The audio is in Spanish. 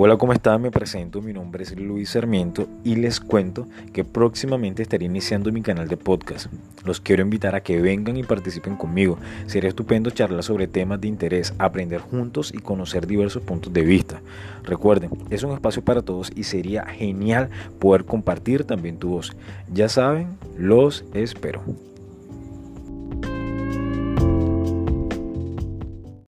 Hola, ¿cómo están? Me presento, mi nombre es Luis Sarmiento y les cuento que próximamente estaré iniciando mi canal de podcast. Los quiero invitar a que vengan y participen conmigo. Sería estupendo charlar sobre temas de interés, aprender juntos y conocer diversos puntos de vista. Recuerden, es un espacio para todos y sería genial poder compartir también tu voz. Ya saben, los espero.